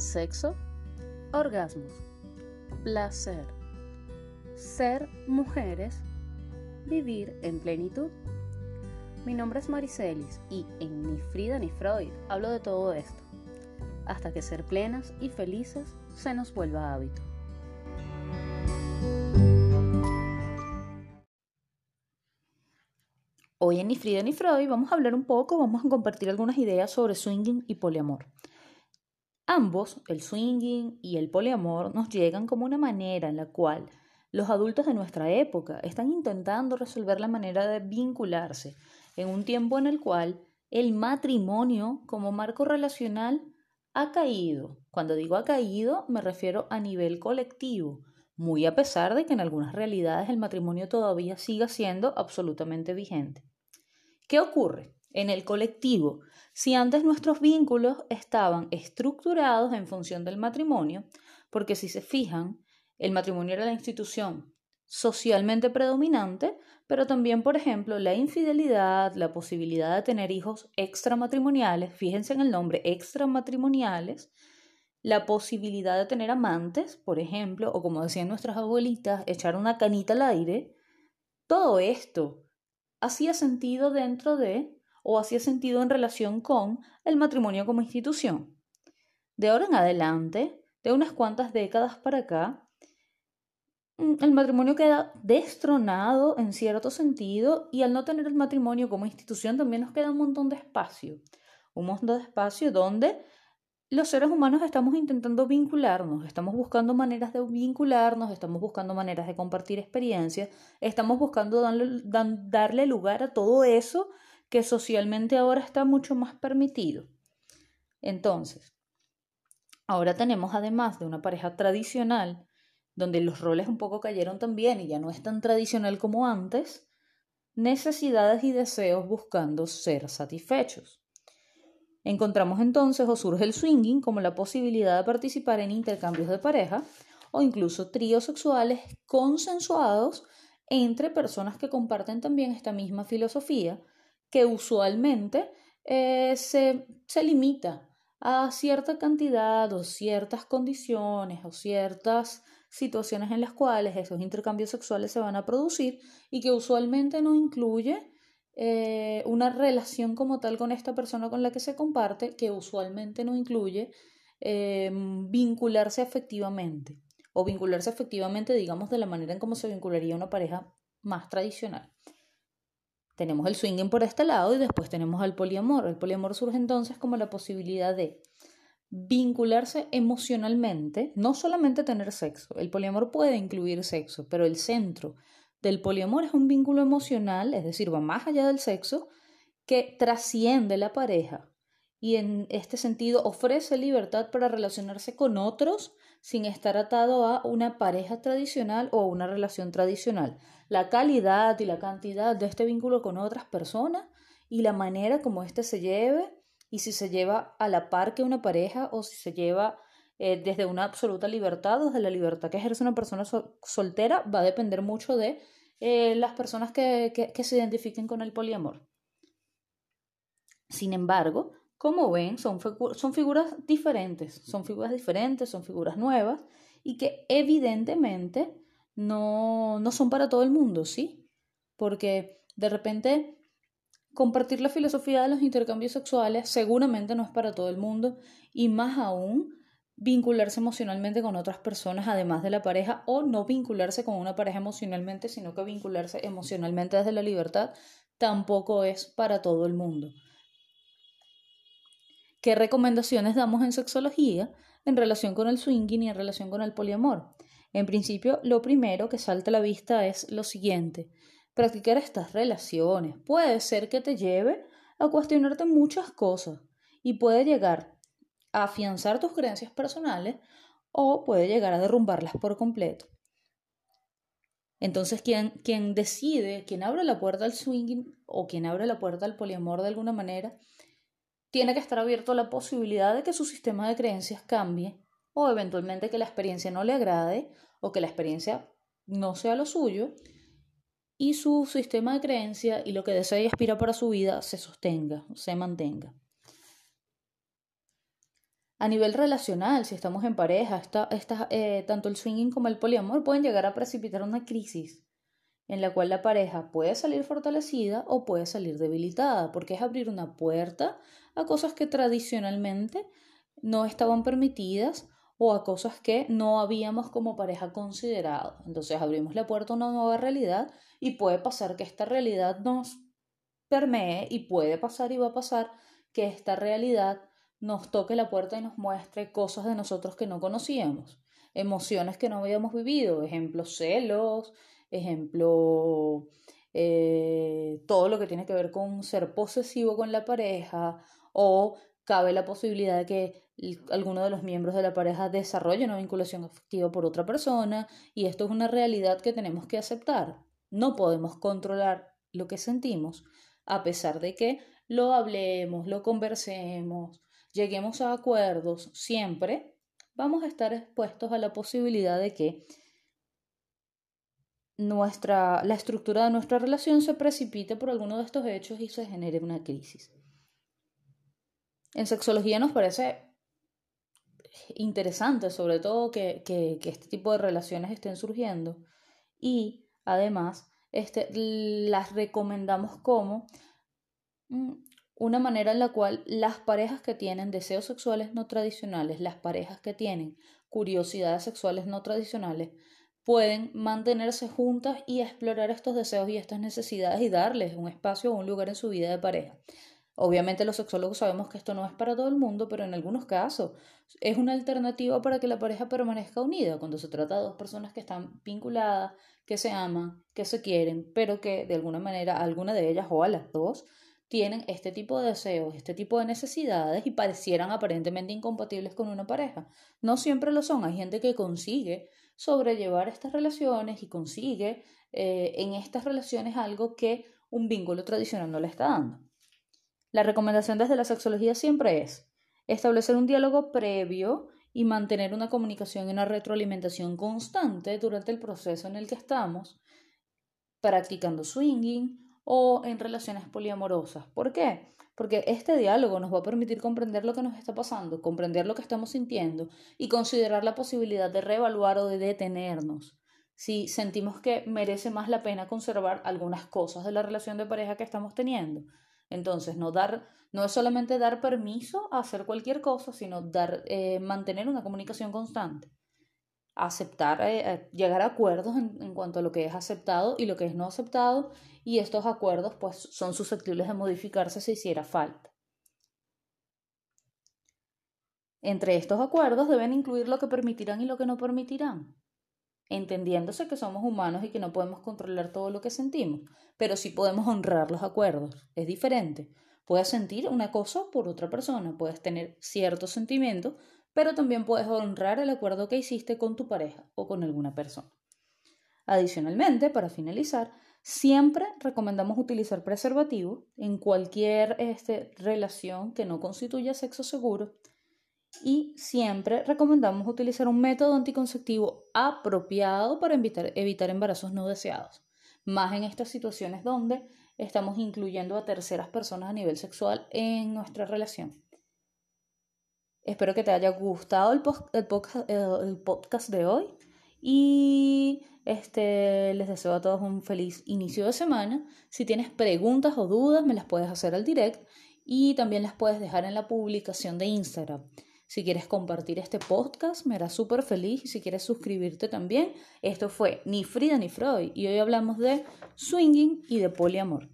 sexo, orgasmos, placer, ser mujeres, vivir en plenitud. Mi nombre es Maricelis y en Ni Frida ni Freud hablo de todo esto, hasta que ser plenas y felices se nos vuelva hábito. Hoy en Ni Frida ni Freud vamos a hablar un poco, vamos a compartir algunas ideas sobre swinging y poliamor. Ambos, el swinging y el poliamor, nos llegan como una manera en la cual los adultos de nuestra época están intentando resolver la manera de vincularse en un tiempo en el cual el matrimonio como marco relacional ha caído. Cuando digo ha caído, me refiero a nivel colectivo, muy a pesar de que en algunas realidades el matrimonio todavía siga siendo absolutamente vigente. ¿Qué ocurre? En el colectivo. Si antes nuestros vínculos estaban estructurados en función del matrimonio, porque si se fijan, el matrimonio era la institución socialmente predominante, pero también, por ejemplo, la infidelidad, la posibilidad de tener hijos extramatrimoniales, fíjense en el nombre, extramatrimoniales, la posibilidad de tener amantes, por ejemplo, o como decían nuestras abuelitas, echar una canita al aire, todo esto hacía sentido dentro de o hacía sentido en relación con el matrimonio como institución. De ahora en adelante, de unas cuantas décadas para acá, mm, el matrimonio queda destronado en cierto sentido y al no tener el matrimonio como institución también nos queda un montón de espacio. Un montón de espacio donde los seres humanos estamos intentando vincularnos, estamos buscando maneras de vincularnos, estamos buscando maneras de compartir experiencias, estamos buscando darle, darle lugar a todo eso que socialmente ahora está mucho más permitido. Entonces, ahora tenemos además de una pareja tradicional, donde los roles un poco cayeron también y ya no es tan tradicional como antes, necesidades y deseos buscando ser satisfechos. Encontramos entonces o surge el swinging como la posibilidad de participar en intercambios de pareja o incluso tríos sexuales consensuados entre personas que comparten también esta misma filosofía que usualmente eh, se, se limita a cierta cantidad o ciertas condiciones o ciertas situaciones en las cuales esos intercambios sexuales se van a producir y que usualmente no incluye eh, una relación como tal con esta persona con la que se comparte, que usualmente no incluye eh, vincularse efectivamente o vincularse efectivamente, digamos, de la manera en cómo se vincularía una pareja más tradicional. Tenemos el swinging por este lado y después tenemos al poliamor. El poliamor surge entonces como la posibilidad de vincularse emocionalmente, no solamente tener sexo. El poliamor puede incluir sexo, pero el centro del poliamor es un vínculo emocional, es decir, va más allá del sexo, que trasciende la pareja y en este sentido ofrece libertad para relacionarse con otros sin estar atado a una pareja tradicional o a una relación tradicional. La calidad y la cantidad de este vínculo con otras personas y la manera como éste se lleve y si se lleva a la par que una pareja o si se lleva eh, desde una absoluta libertad, desde la libertad que ejerce una persona soltera, va a depender mucho de eh, las personas que, que se identifiquen con el poliamor. Sin embargo, como ven, son, son figuras diferentes, son figuras diferentes, son figuras nuevas y que evidentemente no, no son para todo el mundo, ¿sí? Porque de repente compartir la filosofía de los intercambios sexuales seguramente no es para todo el mundo y más aún vincularse emocionalmente con otras personas además de la pareja o no vincularse con una pareja emocionalmente, sino que vincularse emocionalmente desde la libertad tampoco es para todo el mundo. ¿Qué recomendaciones damos en sexología en relación con el swinging y en relación con el poliamor? En principio, lo primero que salta a la vista es lo siguiente. Practicar estas relaciones puede ser que te lleve a cuestionarte muchas cosas y puede llegar a afianzar tus creencias personales o puede llegar a derrumbarlas por completo. Entonces, quien, quien decide, quien abre la puerta al swinging o quien abre la puerta al poliamor de alguna manera, tiene que estar abierto a la posibilidad de que su sistema de creencias cambie o eventualmente que la experiencia no le agrade o que la experiencia no sea lo suyo y su sistema de creencia y lo que desea y aspira para su vida se sostenga, se mantenga. A nivel relacional, si estamos en pareja, eh, tanto el swinging como el poliamor pueden llegar a precipitar una crisis en la cual la pareja puede salir fortalecida o puede salir debilitada, porque es abrir una puerta a cosas que tradicionalmente no estaban permitidas o a cosas que no habíamos como pareja considerado. Entonces abrimos la puerta a una nueva realidad y puede pasar que esta realidad nos permee y puede pasar y va a pasar que esta realidad nos toque la puerta y nos muestre cosas de nosotros que no conocíamos, emociones que no habíamos vivido, ejemplo, celos, ejemplo, eh, todo lo que tiene que ver con ser posesivo con la pareja o cabe la posibilidad de que alguno de los miembros de la pareja desarrolle una vinculación afectiva por otra persona y esto es una realidad que tenemos que aceptar. No podemos controlar lo que sentimos a pesar de que lo hablemos, lo conversemos, lleguemos a acuerdos, siempre vamos a estar expuestos a la posibilidad de que nuestra, la estructura de nuestra relación se precipite por alguno de estos hechos y se genere una crisis. En sexología nos parece interesante, sobre todo, que, que, este tipo de relaciones estén surgiendo y además este, las recomendamos como mm, una manera en la cual las parejas que tienen deseos sexuales no tradicionales, las parejas que tienen curiosidades sexuales no tradicionales, pueden mantenerse juntas y explorar estos deseos y estas necesidades y darles un espacio o un lugar en su vida de pareja. Obviamente los sexólogos sabemos que esto no es para todo el mundo, pero en algunos casos es una alternativa para que la pareja permanezca unida cuando se trata de dos personas que están vinculadas, que se aman, que se quieren, pero que de alguna manera alguna de ellas o a las dos tienen este tipo de deseos, este tipo de necesidades y parecieran aparentemente incompatibles con una pareja. No siempre lo son, hay gente que consigue sobrellevar estas relaciones y consigue eh, en estas relaciones algo que un vínculo tradicional no le está dando. La recomendación desde la sexología siempre es establecer un diálogo previo y mantener una comunicación y una retroalimentación constante durante el proceso en el que estamos, practicando swinging o en relaciones poliamorosas. ¿Por qué? Porque este diálogo nos va a permitir comprender lo que nos está pasando, comprender lo que estamos sintiendo y considerar la posibilidad de reevaluar o de detenernos. Si sentimos que merece más la pena conservar algunas cosas de la relación de pareja que estamos teniendo. Entonces, no, dar, no es solamente dar permiso a hacer cualquier cosa, sino dar, eh, mantener una comunicación constante aceptar, eh, llegar a acuerdos en, en, cuanto a lo que es aceptado y lo que es no aceptado y estos acuerdos pues son susceptibles de modificarse si hiciera falta. Entre estos acuerdos deben incluir lo que permitirán y lo que no permitirán, entendiéndose que somos humanos y que no podemos controlar todo lo que sentimos, pero sí podemos honrar los acuerdos. Es diferente. Puedes sentir una cosa por otra persona, puedes tener ciertos sentimientos, pero también puedes honrar el acuerdo que hiciste con tu pareja o con alguna persona. Adicionalmente, para finalizar, siempre recomendamos utilizar preservativo en cualquier este, relación que no constituya sexo seguro y siempre recomendamos utilizar un método anticonceptivo apropiado para evitar, evitar embarazos no deseados, más en estas situaciones donde estamos incluyendo a terceras personas a nivel sexual en nuestra relación. Espero que te haya gustado el, podcast de hoy y este, les deseo a todos un feliz inicio de semana. Si tienes preguntas o dudas, me las puedes hacer al direct y también las puedes dejar en la publicación de Instagram. Si quieres compartir este podcast, me hará súper feliz. Y si quieres suscribirte también, esto fue Ni Frida ni Freud y hoy hablamos de swinging y de poliamor.